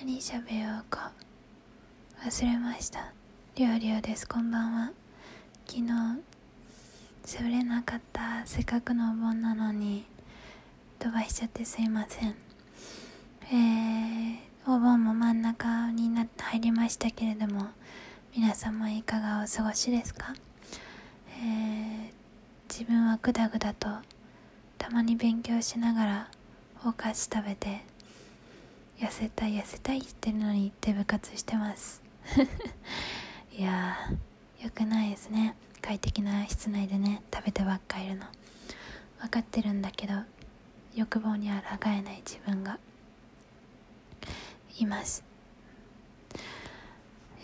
何喋ろうか。忘れました。りょうりょうです。こんばんは。昨日喋れなかった。せっかくのお盆なのに。飛ばしちゃってすいません。えー、お盆も真ん中にな入りましたけれども。皆様いかがお過ごしですか？えー、自分はグダグダと。たまに勉強しながらお菓子食べて。痩せたい痩せたい言ってるのにって部活してます。いやーよくないですね。快適な室内でね食べてばっかいるの。分かってるんだけど欲望に抗えない自分が。います。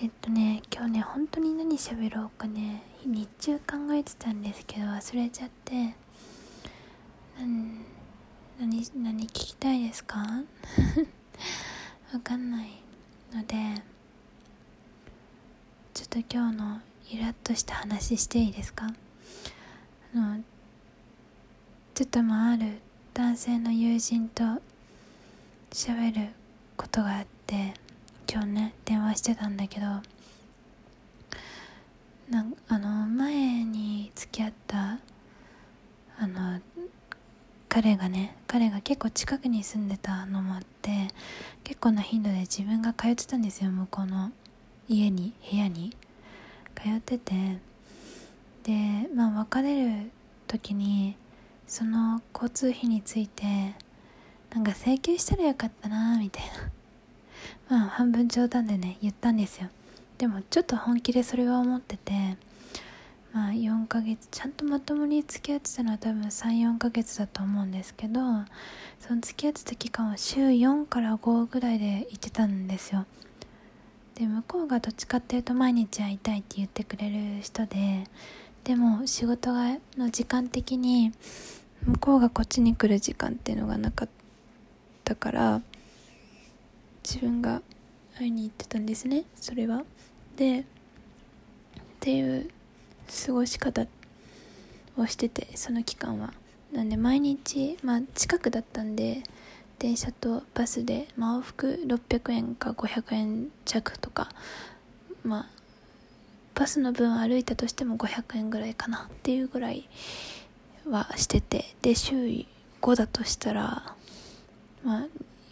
えっとね今日ね本当に何喋ろうかね。日中考えてたんですけど忘れちゃって。何何聞きたいですか？わかんないのでちょっと今日のイラッとした話していいですか？あのちょっともある男性の友人と喋ることがあって今日ね電話してたんだけどなんあの前に付き合ったあの彼がね彼が結構近くに住んでたのもあって結構な頻度で自分が通ってたんですよ。向こうの家に部屋に。通ってて。でまあ別れる時にその交通費についてなんか請求したらよかったなみたいな。まあ半分冗談でね言ったんですよ。でもちょっと本気でそれは思っててまあ4ヶ月ちゃんとまともに付き合ってたのは多分34ヶ月だと思うんですけどその付き合ってた期間は週4から5ぐらいで行ってたんですよ。で向こうがどっちかっていうと毎日会いたいって言ってくれる人ででも仕事がの時間的に向こうがこっちに来る時間っていうのがなかったから自分が会いに行ってたんですねそれは。でっていう過ごし方をしててその期間は。なんで毎日まあ近くだったんで電車とバスで、まあ、往復600円か500円弱とかまあバスの分歩いたとしても500円ぐらいかなっていうぐらいはしててで週5だとしたらまあ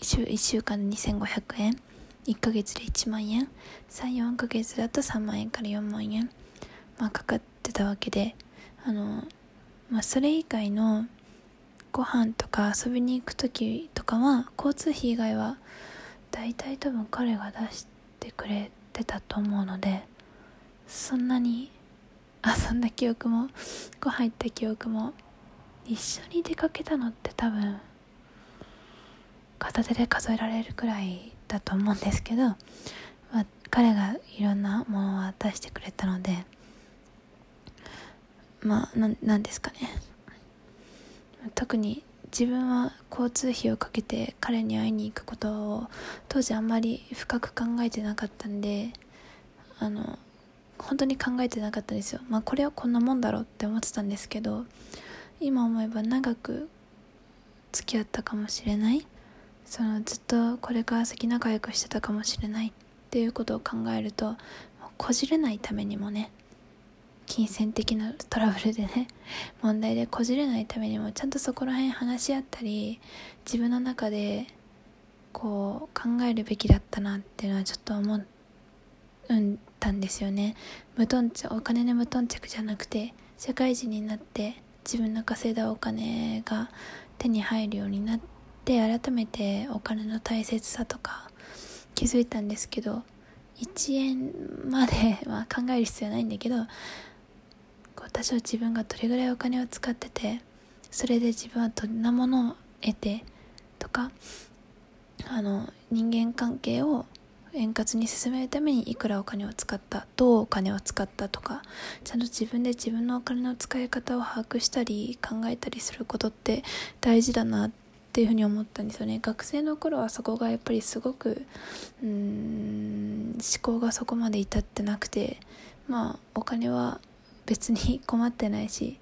週1週間で2500円。1ヶ月で1万円。34ヶ月だと3万円から4万円。まあ、かかってたわけであの、まあ、それ以外のご飯とか遊びに行く時とかは交通費以外は大体多分彼が出してくれてたと思うのでそんなに遊んだ記憶もご飯行った記憶も一緒に出かけたのって多分片手で数えられるくらいだと思うんですけど、まあ、彼がいろんなものを出してくれたのでまあなんですかね。特に自分は交通費をかけて彼に会いに行くことを当時あんまり深く考えてなかったんであの本当に考えてなかったですよ。まあこれはこんなもんだろうって思ってたんですけど今思えば長く付き合ったかもしれない。そのずっとこれから先仲良くしてたかもしれないっていうことを考えるとこじれないためにもね金銭的なトラブルでね 問題でこじれないためにもちゃんとそこら辺話し合ったり自分の中でこう考えるべきだったなっていうのはちょっと思ったんですよね。無頓着お金の無頓着じゃなくて社会人になって自分の稼いだお金が手に入るようになって改めてお金の大切さとか気づいたんですけど1円までは考える必要ないんだけど私は自分がどれぐらいお金を使っててそれで自分はどんなものを得てとかあの人間関係を円滑に進めるためにいくらお金を使ったどうお金を使ったとかちゃんと自分で自分のお金の使い方を把握したり考えたりすることって大事だなっていうふうに思ったんですよね。学生の頃はそこがやっぱりすごくうーん思考がそこまで至ってなくてまあお金は別に困ってないし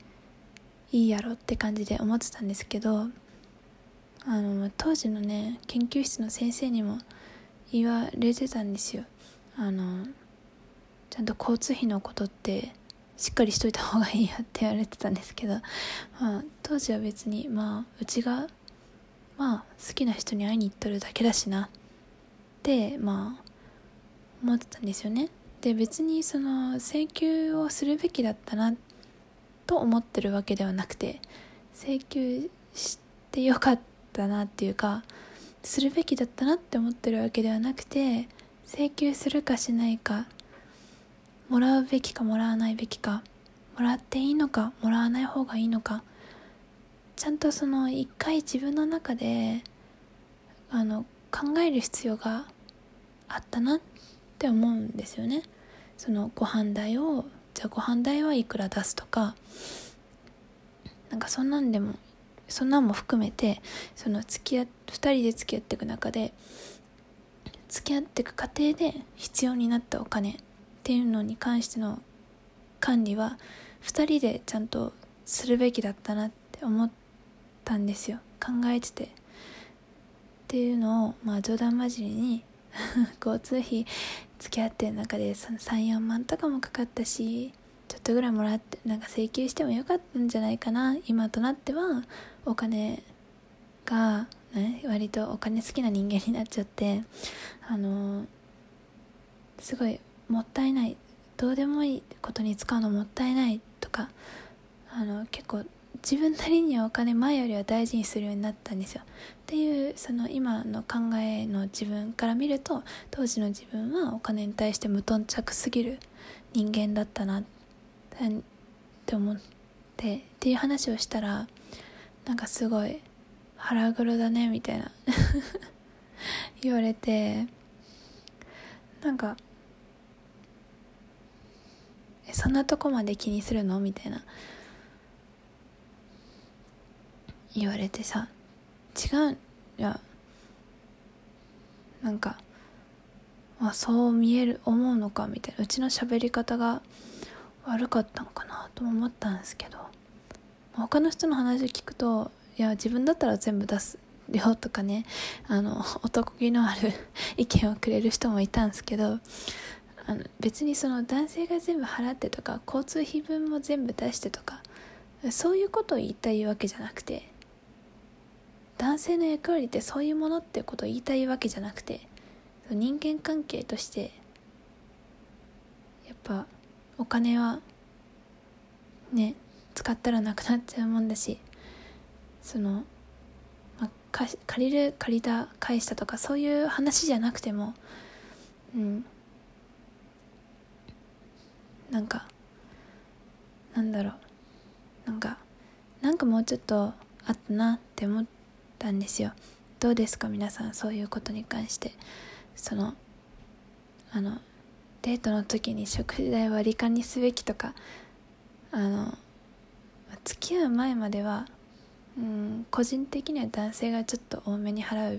いいやろって感じで思ってたんですけどあの当時のね研究室の先生にも言われてたんですよ。あのちゃんと交通費のことってしっかりしといた方がいいやって言われてたんですけど、まあ、当時は別にまあうちがまあ好きな人に会いに行っとるだけだしなってまあ思ってたんですよね。で別にその請求をするべきだったなと思ってるわけではなくて請求してよかったなっていうかするべきだったなって思ってるわけではなくて請求するかしないかもらうべきかもらわないべきかもらっていいのかもらわない方がいいのかちゃんとその一回自分の中であの考える必要があったなって思うんですよね。そのご飯代をじゃあご飯代はいくら出すとかなんかそんなんでもそんなんも含めてその付き合2人で付き合っていく中で付き合っていく過程で必要になったお金っていうのに関しての管理は2人でちゃんとするべきだったなって思ったんですよ。考えててっていうのをまあ冗談交じりに交通費付き合ってる中で34万とかもかかったしちょっとぐらいもらってなんか請求してもよかったんじゃないかな。今となってはお金が、ね、割とお金好きな人間になっちゃってあのすごいもったいない。どうでもいいことに使うのもったいないとかあの結構自分なりにはお金前よりは大事にするようになったんですよ。っていうその今の考えの自分から見ると当時の自分はお金に対して無頓着すぎる人間だったなって思ってっていう話をしたらなんかすごい腹黒だねみたいな 言われてなんかそんなとこまで気にするの？みたいな。言われてさ違ういや。なんかまあそう見える思うのかみたいな。うちの喋り方が悪かったのかなと思ったんですけど。他の人の話を聞くといや自分だったら全部出すよとかね。あの男気のある 意見をくれる人もいたんですけどあの別にその男性が全部払ってとか交通費分も全部出してとかそういうことを言いたいわけじゃなくて男性の役割ってそういうものってことを言いたいわけじゃなくて人間関係としてやっぱお金はね使ったらなくなっちゃうもんだしその、まあ、借りる借りた返したとかそういう話じゃなくてもうん。なんかなんだろう。なんかなんかもうちょっとあったなって思ってたんですよ。どうですか？皆さんそういうことに関して。そのあのデートの時に食事代割り勘にすべきとかあの付き合う前まではうん個人的には男性がちょっと多めに払う。っ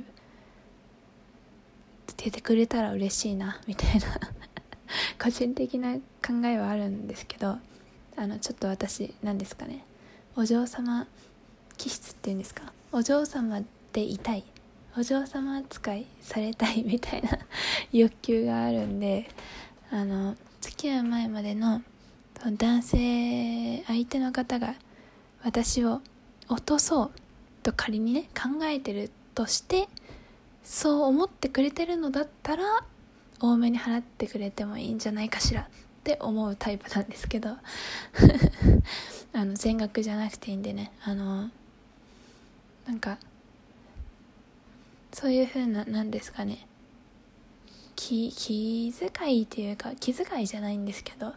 て言ってくれたら嬉しいなみたいな。個人的な考えはあるんですけどあのちょっと私何ですかね。お嬢様気質っていうんですか？お嬢様でいたい。お嬢様扱いされたいみたいな欲求があるんであの付き合う前までの男性相手の方が私を落とそうと仮にね考えてるとしてそう思ってくれてるのだったら多めに払ってくれてもいいんじゃないかしらって思うタイプなんですけど。あの全額じゃなくていいんでねあのなんかそういう風ななんですかね。気気遣いっていうか気遣いじゃないんですけどっ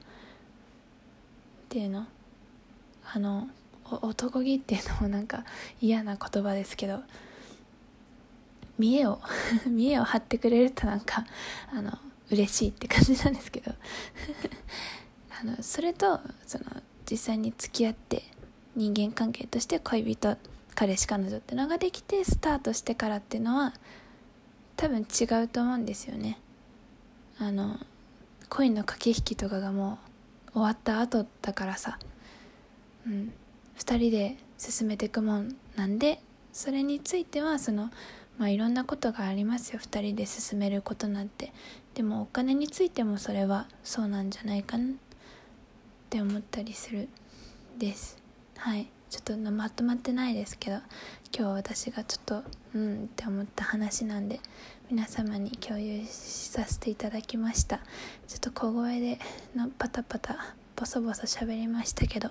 ていうの。あの男気っていうのも なんか嫌な言葉ですけど見栄を 見栄を張ってくれるとなんかあの嬉しいって感じなんですけど。あのそれとその実際に付き合って人間関係として恋人彼氏彼女ってのができてスタートしてからっていうのは多分違うと思うんですよね。あの恋の駆け引きとかがもう終わった後だからさ。うん。2人で進めていくもんなんでそれについてはそのまあいろんなことがありますよ。2人で進めることなんて。でもお金についてもそれはそうなんじゃないかなって思ったりするです。はい。ちょっとまとまってないですけど今日私がちょっとうんって思った話なんで皆様に共有させていただきました。ちょっと小声でのパタパタボソボソ喋りましたけど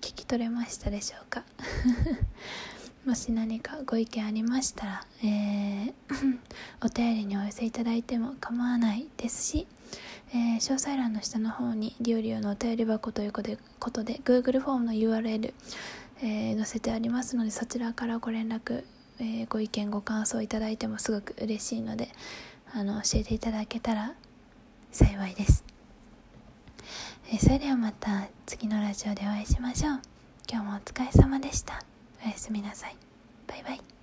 聞き取れましたでしょうか？もし何かご意見ありましたら、えー、お便りにお寄せいただいても構わないですし、えー、詳細欄の下の方にリオリオのお便り箱ということで Google フォームの URL、えー、載せてありますのでそちらからご連絡、えご意見ご感想いただいてもすごく嬉しいのであの教えていただけたら幸いです、えそれではまた次のラジオでお会いしましょう。今日もお疲れ様でした。おやすみなさい。バイバイ。